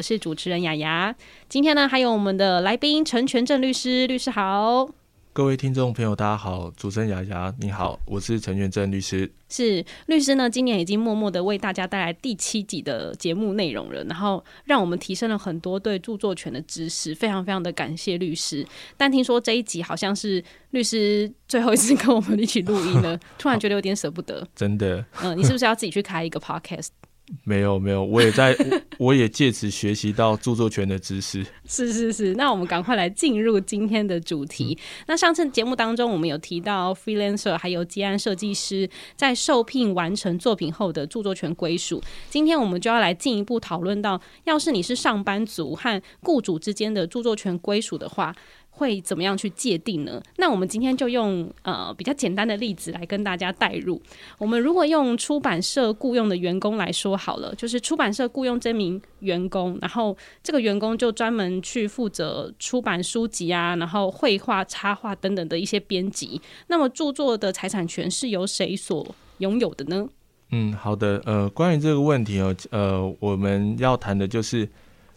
我是主持人雅雅。今天呢，还有我们的来宾陈全正律师，律师好。各位听众朋友，大家好，主持人雅雅你好，我是陈全正律师。是律师呢，今年已经默默的为大家带来第七集的节目内容了，然后让我们提升了很多对著作权的知识，非常非常的感谢律师。但听说这一集好像是律师最后一次跟我们一起录音了，突然觉得有点舍不得。真的？嗯，你是不是要自己去开一个 podcast？没有没有，我也在，我也借此学习到著作权的知识。是是是，那我们赶快来进入今天的主题。那上次节目当中，我们有提到 freelancer 还有接案设计师在受聘完成作品后的著作权归属。今天我们就要来进一步讨论到，要是你是上班族和雇主之间的著作权归属的话。会怎么样去界定呢？那我们今天就用呃比较简单的例子来跟大家带入。我们如果用出版社雇佣的员工来说好了，就是出版社雇佣这名员工，然后这个员工就专门去负责出版书籍啊，然后绘画、插画等等的一些编辑。那么著作的财产权是由谁所拥有的呢？嗯，好的。呃，关于这个问题哦，呃，我们要谈的就是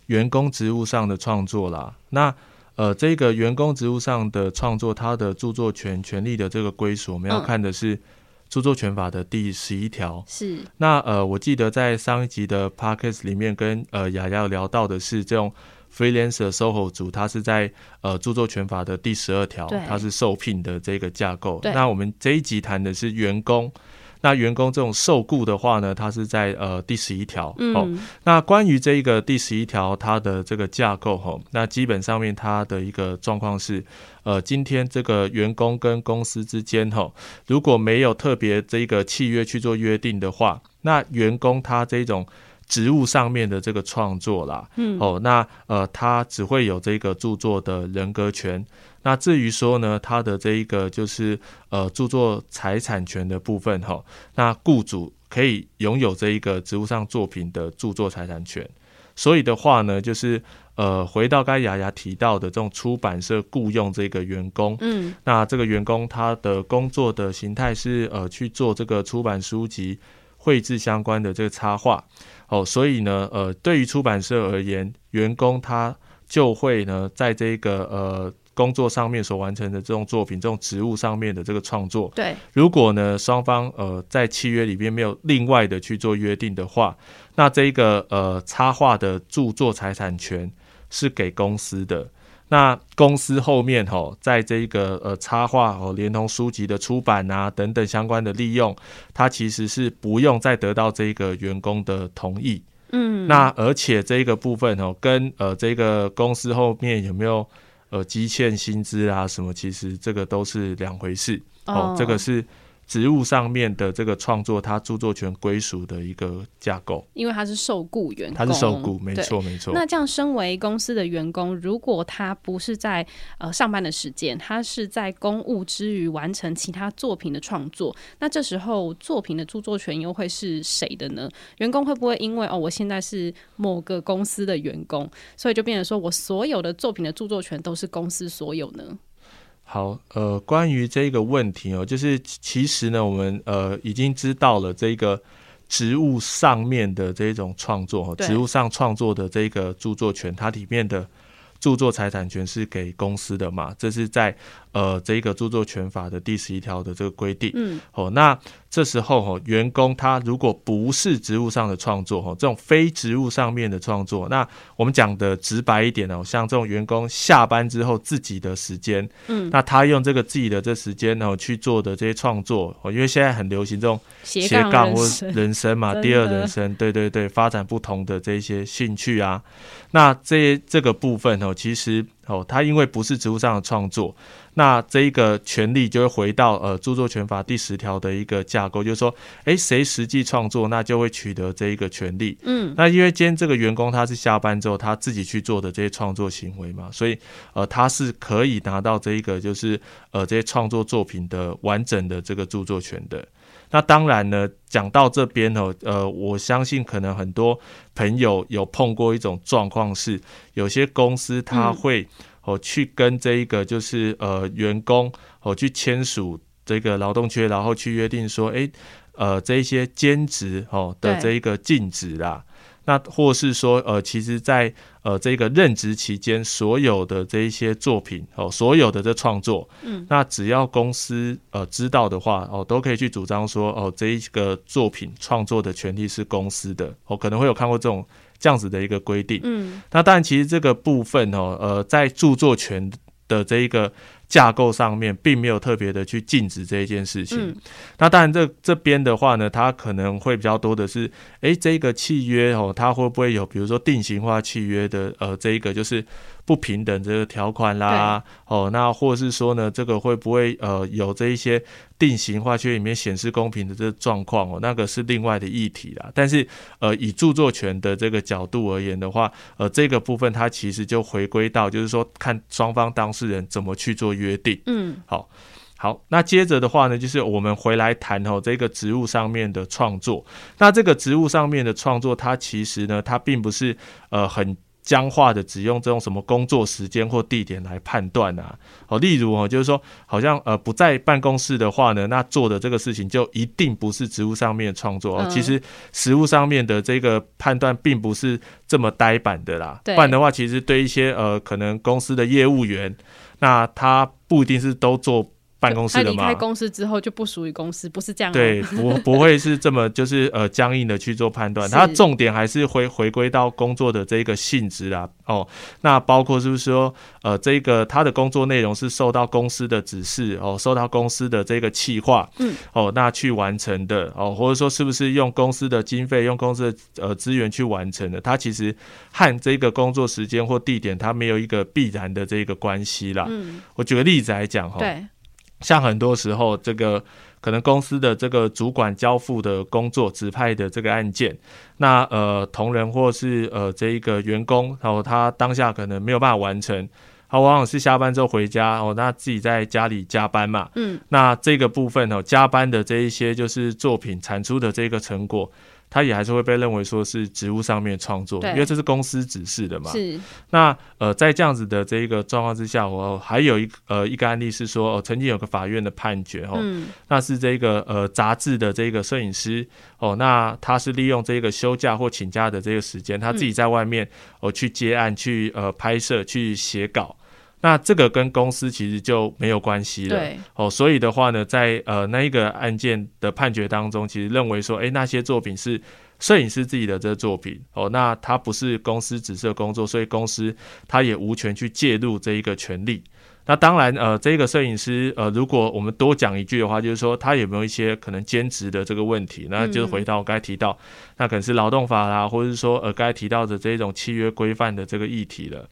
员工职务上的创作啦。那呃，这个员工职务上的创作，他的著作权权利的这个归属，我们要看的是著作权法的第十一条。是。那呃，我记得在上一集的 podcast 里面，跟呃雅雅聊到的是这种 freelancer SOHO 组，它是在呃著作权法的第十二条，它是受聘的这个架构。那我们这一集谈的是员工。那员工这种受雇的话呢，它是在呃第十一条哦。那关于这一个第十一条它的这个架构哈，那基本上面它的一个状况是，呃，今天这个员工跟公司之间哈，如果没有特别这个契约去做约定的话，那员工他这种。职务上面的这个创作啦，嗯，哦，那呃，他只会有这个著作的人格权。那至于说呢，他的这一个就是呃著作财产权的部分哈，那雇主可以拥有这一个职务上作品的著作财产权。所以的话呢，就是呃，回到刚才雅雅提到的这种出版社雇佣这个员工，嗯，那这个员工他的工作的形态是呃去做这个出版书籍绘制相关的这个插画。哦，所以呢，呃，对于出版社而言，员工他就会呢，在这个呃工作上面所完成的这种作品、这种职务上面的这个创作，对，如果呢双方呃在契约里边没有另外的去做约定的话，那这个呃插画的著作财产权是给公司的。那公司后面吼，在这一个呃插画哦，连同书籍的出版啊等等相关的利用，它其实是不用再得到这个员工的同意。嗯，那而且这个部分哦，跟呃这个公司后面有没有呃积欠薪资啊什么，其实这个都是两回事。哦，这个是。职务上面的这个创作，它著作权归属的一个架构，因为他是受雇员工，他是受雇，没错没错。那这样，身为公司的员工，如果他不是在呃上班的时间，他是在公务之余完成其他作品的创作，那这时候作品的著作权又会是谁的呢？员工会不会因为哦，我现在是某个公司的员工，所以就变成说我所有的作品的著作权都是公司所有呢？好，呃，关于这个问题哦，就是其实呢，我们呃已经知道了这个植物上面的这种创作，植物上创作的这个著作权，它里面的著作财产权是给公司的嘛？这是在呃这个著作权法的第十一条的这个规定。嗯，哦，那。这时候哈，员工他如果不是职务上的创作哈，这种非职务上面的创作，那我们讲的直白一点哦，像这种员工下班之后自己的时间，嗯，那他用这个自己的这时间呢去做的这些创作哦，因为现在很流行这种斜杠或人生嘛，第二人生，对对对，发展不同的这些兴趣啊，那这这个部分哦，其实哦，他因为不是职务上的创作。那这一个权利就会回到呃著作权法第十条的一个架构，就是说，哎，谁实际创作，那就会取得这一个权利。嗯，那因为今天这个员工他是下班之后他自己去做的这些创作行为嘛，所以呃他是可以拿到这一个就是呃这些创作作品的完整的这个著作权的。那当然呢，讲到这边哦，呃，我相信可能很多朋友有碰过一种状况是，有些公司他会。哦，去跟这一个就是呃员工哦去签署这个劳动契约，然后去约定说，哎，呃，这一些兼职哦的这一个禁止啦。那或是说，呃，其实，在呃这个任职期间，所有的这一些作品哦，所有的这创作，嗯，那只要公司呃知道的话，哦，都可以去主张说，哦，这一个作品创作的权利是公司的，哦，可能会有看过这种这样子的一个规定，嗯，那当然，其实这个部分哦，呃，在著作权的这一个。架构上面并没有特别的去禁止这一件事情。那当然，这这边的话呢，它可能会比较多的是，诶，这个契约哦，它会不会有比如说定型化契约的呃，这一个就是。不平等这个条款啦，哦，那或者是说呢，这个会不会呃有这一些定型化契约里面显示公平的这个状况哦？那个是另外的议题啦。但是呃，以著作权的这个角度而言的话，呃，这个部分它其实就回归到就是说，看双方当事人怎么去做约定。嗯，好，好，那接着的话呢，就是我们回来谈哦，这个植物上面的创作。那这个植物上面的创作，它其实呢，它并不是呃很。僵化的只用这种什么工作时间或地点来判断啊？哦，例如哦，就是说，好像呃不在办公室的话呢，那做的这个事情就一定不是职务上面创作哦。其实实务上面的这个判断并不是这么呆板的啦。不然的话，其实对一些呃可能公司的业务员，那他不一定是都做。办公室的嘛，离开公司之后就不属于公司，不是这样。对，不不会是这么就是呃僵硬的去做判断。它重点还是回回归到工作的这个性质啦。哦，那包括是不是说呃这个他的工作内容是受到公司的指示哦，受到公司的这个企划，嗯，哦那去完成的哦，或者说是不是用公司的经费、用公司的呃资源去完成的？它其实和这个工作时间或地点它没有一个必然的这个关系啦。嗯，我举个例子来讲哈。对。像很多时候，这个可能公司的这个主管交付的工作指派的这个案件，那呃同仁或是呃这一个员工，然后他当下可能没有办法完成，他往往是下班之后回家哦，那自己在家里加班嘛，嗯，那这个部分哦，加班的这一些就是作品产出的这个成果。他也还是会被认为说是职务上面创作，因为这是公司指示的嘛。是。那呃，在这样子的这一个状况之下，我还有一呃一个案例是说，哦，曾经有个法院的判决哦，那是这个呃杂志的这个摄影师哦，那他是利用这个休假或请假的这个时间，他自己在外面哦去接案、去呃拍摄、去写稿。那这个跟公司其实就没有关系了，哦，所以的话呢，在呃那一个案件的判决当中，其实认为说，哎，那些作品是摄影师自己的这个作品，哦，那他不是公司指示工作，所以公司他也无权去介入这一个权利。那当然，呃，这个摄影师，呃，如果我们多讲一句的话，就是说他有没有一些可能兼职的这个问题，那就是回到我刚才提到，那可能是劳动法啦，或者是说呃刚才提到的这种契约规范的这个议题了。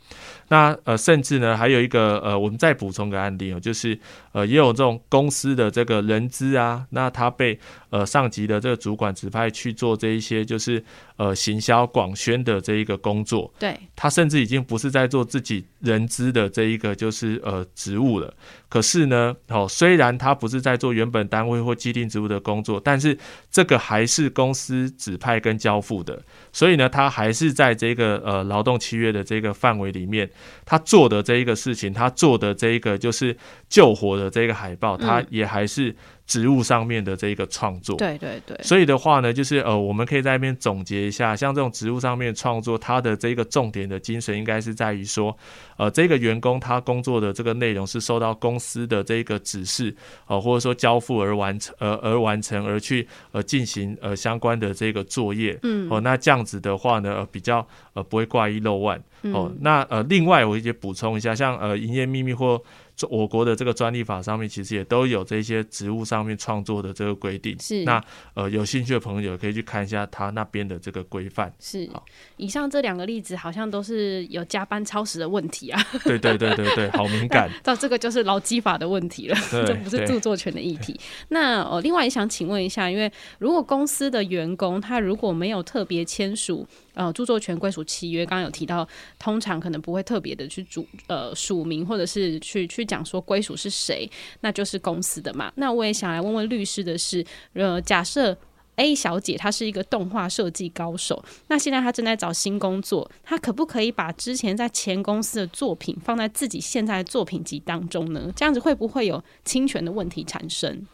那呃，甚至呢，还有一个呃，我们再补充个案例哦，就是呃，也有这种公司的这个人资啊，那他被呃上级的这个主管指派去做这一些，就是呃行销广宣的这一个工作。对，他甚至已经不是在做自己人资的这一个就是呃职务了。可是呢，哦，虽然他不是在做原本单位或既定职务的工作，但是这个还是公司指派跟交付的，所以呢，他还是在这个呃劳动契约的这个范围里面。他做的这一个事情，他做的这一个就是救火的这个海报，他也还是。职务上面的这一个创作，对对对，所以的话呢，就是呃，我们可以在那边总结一下，像这种植物上面创作，它的这个重点的精神应该是在于说，呃，这个员工他工作的这个内容是受到公司的这个指示，呃，或者说交付而完成，呃，而完成而去呃进行呃相关的这个作业，嗯，哦，那这样子的话呢，呃比较呃不会挂一漏万，哦，那呃，另外我也补充一下，像呃营业秘密或我国的这个专利法上面，其实也都有这些植物上面创作的这个规定。是那呃，有兴趣的朋友可以去看一下他那边的这个规范。是以上这两个例子好像都是有加班超时的问题啊。对对对对对，好敏感。到这个就是劳基法的问题了，这不是著作权的议题。那呃，另外也想请问一下，因为如果公司的员工他如果没有特别签署。呃，著作权归属契约刚刚有提到，通常可能不会特别的去主呃署名，或者是去去讲说归属是谁，那就是公司的嘛。那我也想来问问律师的是，呃，假设 A 小姐她是一个动画设计高手，那现在她正在找新工作，她可不可以把之前在前公司的作品放在自己现在的作品集当中呢？这样子会不会有侵权的问题产生？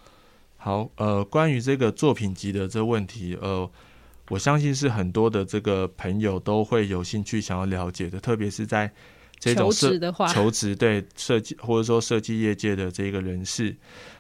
好，呃，关于这个作品集的这问题，呃。我相信是很多的这个朋友都会有兴趣想要了解的，特别是在这种求的话，求职对设计或者说设计业界的这个人士。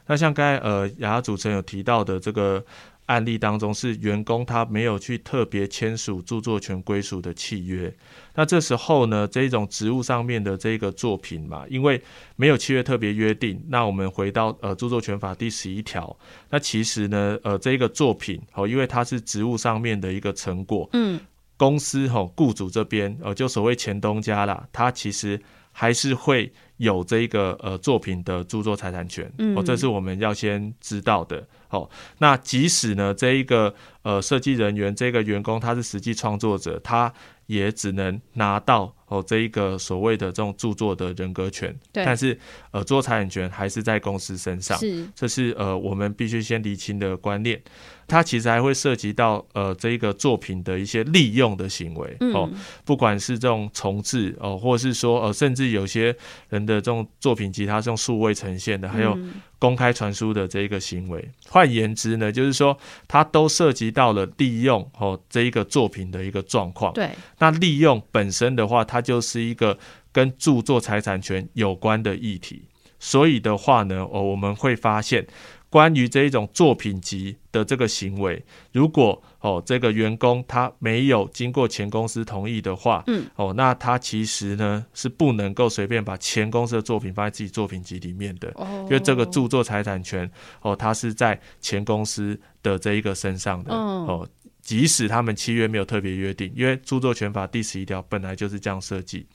那像刚才呃雅雅主持人有提到的这个。案例当中是员工他没有去特别签署著作权归属的契约，那这时候呢，这种职务上面的这个作品嘛，因为没有契约特别约定，那我们回到呃著作权法第十一条，那其实呢，呃这个作品哦，因为它是职务上面的一个成果，嗯，公司哈雇主这边呃就所谓前东家啦，他其实还是会有这个呃作品的著作财产权，哦，这是我们要先知道的。哦，那即使呢，这一个呃设计人员这个员工他是实际创作者，他也只能拿到哦这一个所谓的这种著作的人格权，但是呃著作财产权还是在公司身上，是，这是呃我们必须先厘清的观念。它其实还会涉及到呃这一个作品的一些利用的行为哦，不管是这种重置哦，或者是说呃甚至有些人的这种作品集，它是用数位呈现的，还有公开传输的这一个行为。换言之呢，就是说它都涉及到了利用哦这一个作品的一个状况。对，那利用本身的话，它就是一个跟著作财产权有关的议题。所以的话呢，哦我们会发现。关于这一种作品集的这个行为，如果哦这个员工他没有经过前公司同意的话，嗯，哦那他其实呢是不能够随便把前公司的作品放在自己作品集里面的，哦，因为这个著作财产权哦它是在前公司的这一个身上的，哦。即使他们契约没有特别约定，因为著作权法第十一条本来就是这样设计，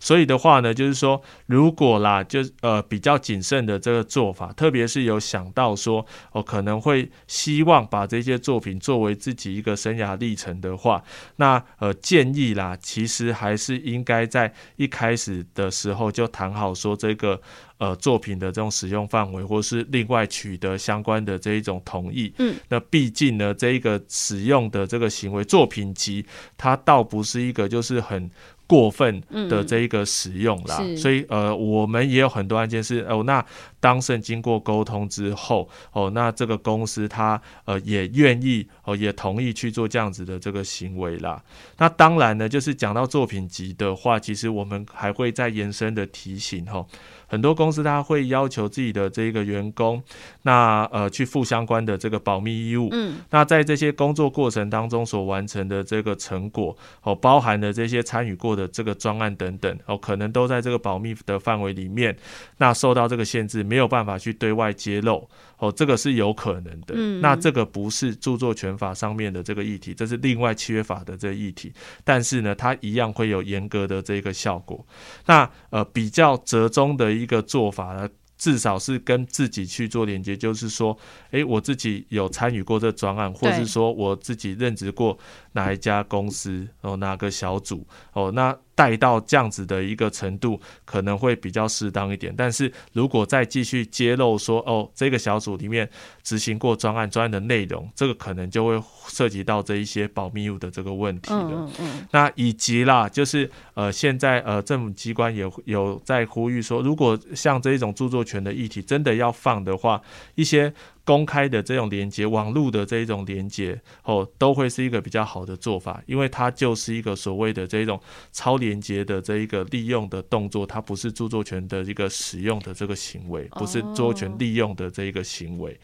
所以的话呢，就是说，如果啦，就呃比较谨慎的这个做法，特别是有想到说，哦可能会希望把这些作品作为自己一个生涯历程的话，那呃建议啦，其实还是应该在一开始的时候就谈好说这个。呃，作品的这种使用范围，或是另外取得相关的这一种同意，嗯，那毕竟呢，这一个使用的这个行为，作品集，它倒不是一个就是很。过分的这一个使用啦，所以呃，我们也有很多案件是哦，那当事人经过沟通之后，哦，那这个公司他呃也愿意哦，也同意去做这样子的这个行为啦。那当然呢，就是讲到作品集的话，其实我们还会再延伸的提醒哈，很多公司他会要求自己的这个员工，那呃去负相关的这个保密义务。嗯，那在这些工作过程当中所完成的这个成果哦，包含的这些参与过的。这个专案等等哦，可能都在这个保密的范围里面，那受到这个限制，没有办法去对外揭露哦，这个是有可能的。嗯那这个不是著作权法上面的这个议题，这是另外契约法的这个议题。但是呢，它一样会有严格的这个效果。那呃，比较折中的一个做法呢？至少是跟自己去做连接，就是说，诶，我自己有参与过这专案，或者是说我自己任职过哪一家公司哦，哪个小组哦，那。带到这样子的一个程度，可能会比较适当一点。但是如果再继续揭露说，哦，这个小组里面执行过专案，专案的内容，这个可能就会涉及到这一些保密物的这个问题了。嗯嗯。那以及啦，就是呃，现在呃，政府机关也有在呼吁说，如果像这一种著作权的议题真的要放的话，一些。公开的这种连接，网络的这一种连接，哦，都会是一个比较好的做法，因为它就是一个所谓的这一种超连接的这一个利用的动作，它不是著作权的一个使用的这个行为，不是著作权利用的这一个行为。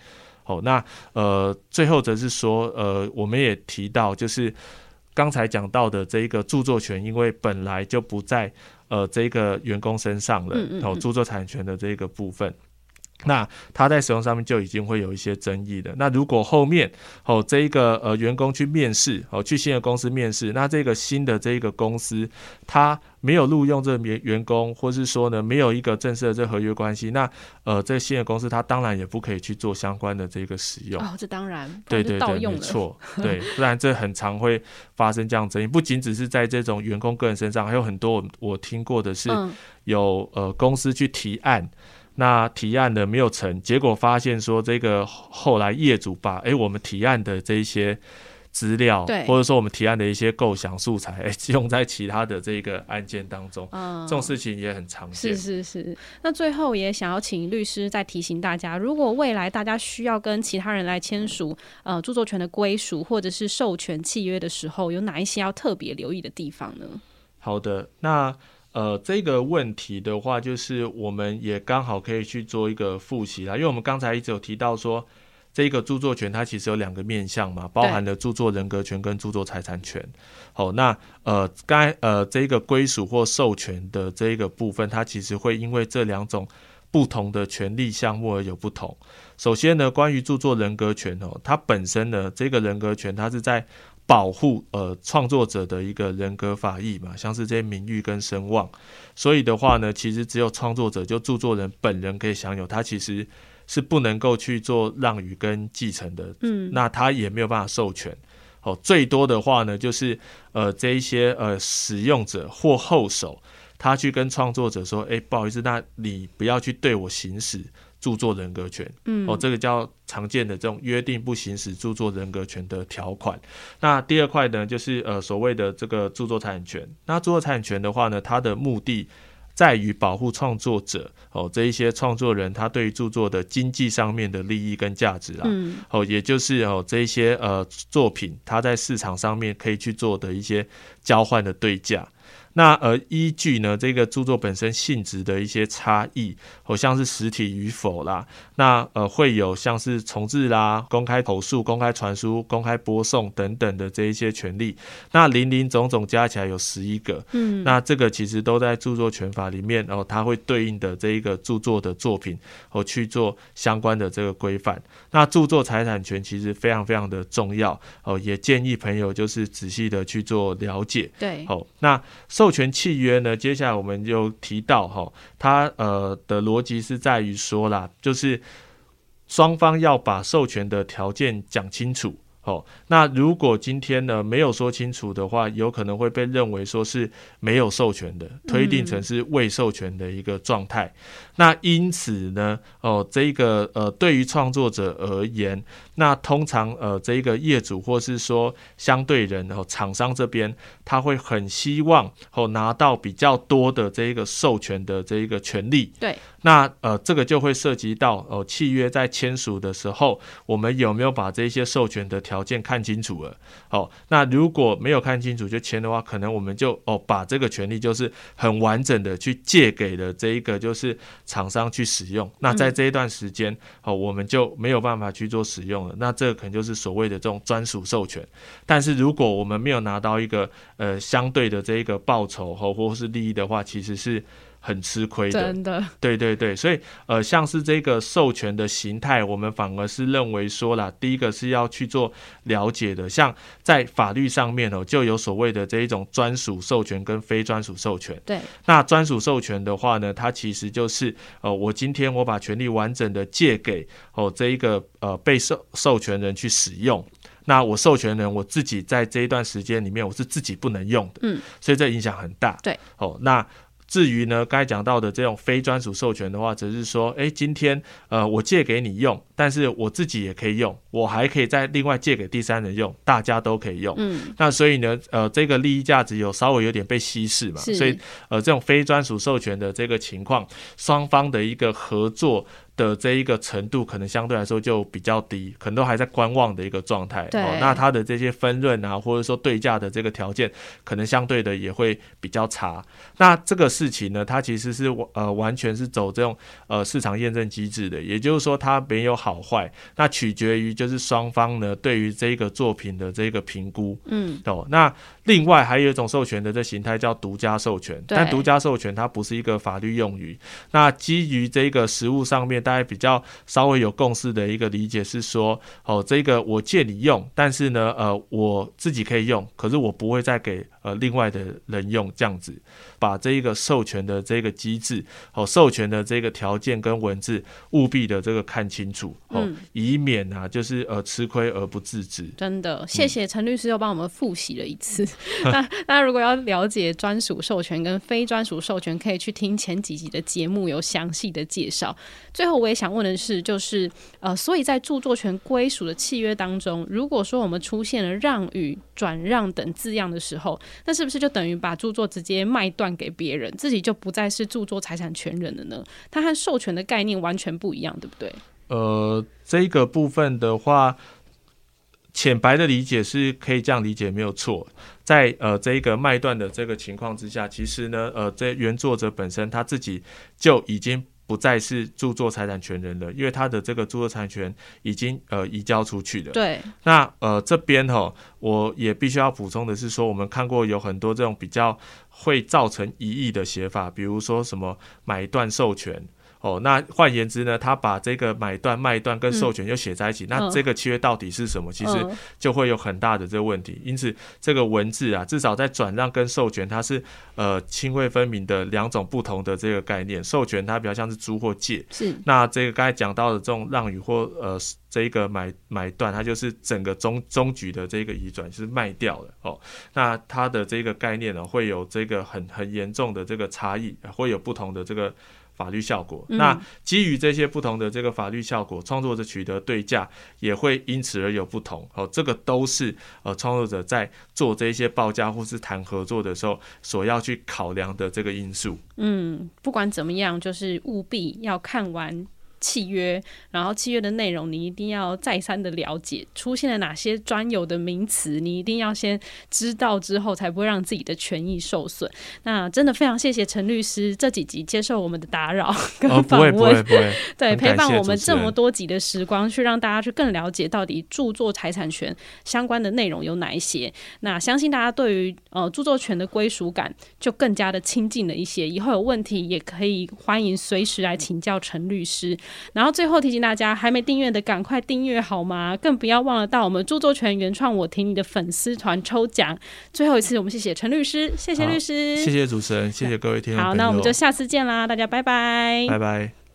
哦，那呃，最后则是说，呃，我们也提到，就是刚才讲到的这一个著作权，因为本来就不在呃这个员工身上了，哦，著作产权的这个部分。那他在使用上面就已经会有一些争议的。那如果后面哦这一个呃员工去面试哦去新的公司面试，那这个新的这一个公司他没有录用这员员工，或是说呢没有一个正式的这合约关系，那呃这新的公司他当然也不可以去做相关的这个使用。哦，这当然对对对，没错，对，不然这很常会发生这样争议。不仅只是在这种员工个人身上，还有很多我我听过的是有呃公司去提案。那提案的没有成，结果发现说这个后来业主把哎我们提案的这一些。资料，对，或者说我们提案的一些构想素材，哎，用在其他的这个案件当中，嗯，这种事情也很常见。是是是。那最后也想要请律师再提醒大家，如果未来大家需要跟其他人来签署呃著作权的归属或者是授权契约的时候，有哪一些要特别留意的地方呢？好的，那呃这个问题的话，就是我们也刚好可以去做一个复习啦，因为我们刚才一直有提到说。这个著作权它其实有两个面向嘛，包含了著作人格权跟著作财产权。好，那呃，该呃这个归属或授权的这一个部分，它其实会因为这两种不同的权利项目而有不同。首先呢，关于著作人格权哦，它本身呢，这个人格权它是在保护呃创作者的一个人格法益嘛，像是这些名誉跟声望。所以的话呢，其实只有创作者就著作人本人可以享有，他其实。是不能够去做让与跟继承的，嗯，那他也没有办法授权，哦，最多的话呢，就是呃这一些呃使用者或后手，他去跟创作者说，哎，不好意思，那你不要去对我行使著作人格权，嗯，哦，这个叫常见的这种约定不行使著作人格权的条款。那第二块呢，就是呃所谓的这个著作财产权。那著作财产权的话呢，它的目的。在于保护创作者哦，这一些创作人他对于著作的经济上面的利益跟价值啊，哦，也就是哦这一些呃作品，它在市场上面可以去做的一些交换的对价。那呃，依据呢这个著作本身性质的一些差异，好像是实体与否啦，那呃会有像是重置啦、公开投诉、公开传输、公开播送等等的这一些权利，那零零总总加起来有十一个，嗯，那这个其实都在著作权法里面，然后它会对应的这一个著作的作品，哦去做相关的这个规范。那著作财产权其实非常非常的重要，哦，也建议朋友就是仔细的去做了解，对，好，那受授权契约呢？接下来我们就提到哈，它呃的逻辑是在于说啦，就是双方要把授权的条件讲清楚。哦，那如果今天呢没有说清楚的话，有可能会被认为说是没有授权的，推定成是未授权的一个状态。那因此呢，哦，这个呃，对于创作者而言，那通常呃，这一个业主或是说相对人哦，厂商这边他会很希望哦拿到比较多的这一个授权的这一个权利。对，那呃，这个就会涉及到哦，契约在签署的时候，我们有没有把这些授权的条件看清楚了？哦，那如果没有看清楚就签的话，可能我们就哦把这个权利就是很完整的去借给了这一个就是。厂商去使用，那在这一段时间，哦，我们就没有办法去做使用了。那这个可能就是所谓的这种专属授权。但是如果我们没有拿到一个呃相对的这一个报酬或或是利益的话，其实是。很吃亏的，真的，对对对，所以呃，像是这个授权的形态，我们反而是认为说了，第一个是要去做了解的，像在法律上面哦，就有所谓的这一种专属授权跟非专属授权。对，那专属授权的话呢，它其实就是呃，我今天我把权利完整的借给哦这一个呃被授授权人去使用，那我授权人我自己在这一段时间里面我是自己不能用的，嗯，所以这影响很大。对，哦，那。至于呢，该讲到的这种非专属授权的话，则是说，哎，今天呃，我借给你用，但是我自己也可以用，我还可以再另外借给第三人用，大家都可以用。嗯，那所以呢，呃，这个利益价值有稍微有点被稀释嘛，所以呃，这种非专属授权的这个情况，双方的一个合作。的这一个程度可能相对来说就比较低，可能都还在观望的一个状态。对，那它的这些分润啊，或者说对价的这个条件，可能相对的也会比较差。那这个事情呢，它其实是呃完全是走这种呃市场验证机制的，也就是说它没有好坏，那取决于就是双方呢对于这个作品的这个评估。嗯，哦，那另外还有一种授权的这形态叫独家授权，但独家授权它不是一个法律用语。那基于这个实物上面。大家比较稍微有共识的一个理解是说，哦，这个我借你用，但是呢，呃，我自己可以用，可是我不会再给呃另外的人用，这样子，把这一个授权的这个机制，哦，授权的这个条件跟文字务必的这个看清楚，哦，以免啊，就是呃吃亏而不自知。真的，谢谢陈律师又帮我们复习了一次。那那如果要了解专属授权跟非专属授权，可以去听前几集的节目，有详细的介绍。最后，我也想问的是，就是呃，所以在著作权归属的契约当中，如果说我们出现了让与转让等字样的时候，那是不是就等于把著作直接卖断给别人，自己就不再是著作财产权人了呢？它和授权的概念完全不一样，对不对？呃，这个部分的话，浅白的理解是可以这样理解，没有错。在呃这一个卖断的这个情况之下，其实呢，呃，这原作者本身他自己就已经不再是著作财产权人了，因为他的这个著作财产权已经呃移交出去了。对。那呃这边哈，我也必须要补充的是说，我们看过有很多这种比较会造成疑义的写法，比如说什么买断授权。哦，那换言之呢，他把这个买断、卖断跟授权又写在一起，那这个契约到底是什么？其实就会有很大的这个问题。因此，这个文字啊，至少在转让跟授权，它是呃泾渭分明的两种不同的这个概念。授权它比较像是租或借，是那这个刚才讲到的这种让与或呃这一个买买断，它就是整个终终局的这个移转是卖掉了哦。那它的这个概念呢，会有这个很很严重的这个差异，会有不同的这个。法律效果，那基于这些不同的这个法律效果，创作者取得对价也会因此而有不同。哦，这个都是呃创作者在做这些报价或是谈合作的时候所要去考量的这个因素。嗯，不管怎么样，就是务必要看完。契约，然后契约的内容你一定要再三的了解，出现了哪些专有的名词，你一定要先知道之后，才不会让自己的权益受损。那真的非常谢谢陈律师这几集接受我们的打扰 跟访问，不会不会，对陪伴我们这么多集的时光，去让大家去更了解到底著作财产权相关的内容有哪一些。那相信大家对于呃著作权的归属感就更加的亲近了一些，以后有问题也可以欢迎随时来请教陈律师。然后最后提醒大家，还没订阅的赶快订阅好吗？更不要忘了到我们著作权原创我听你的粉丝团抽奖。最后一次，我们谢谢陈律师，谢谢律师，谢谢主持人，谢谢各位听众。好，那我们就下次见啦，大家拜拜，拜拜。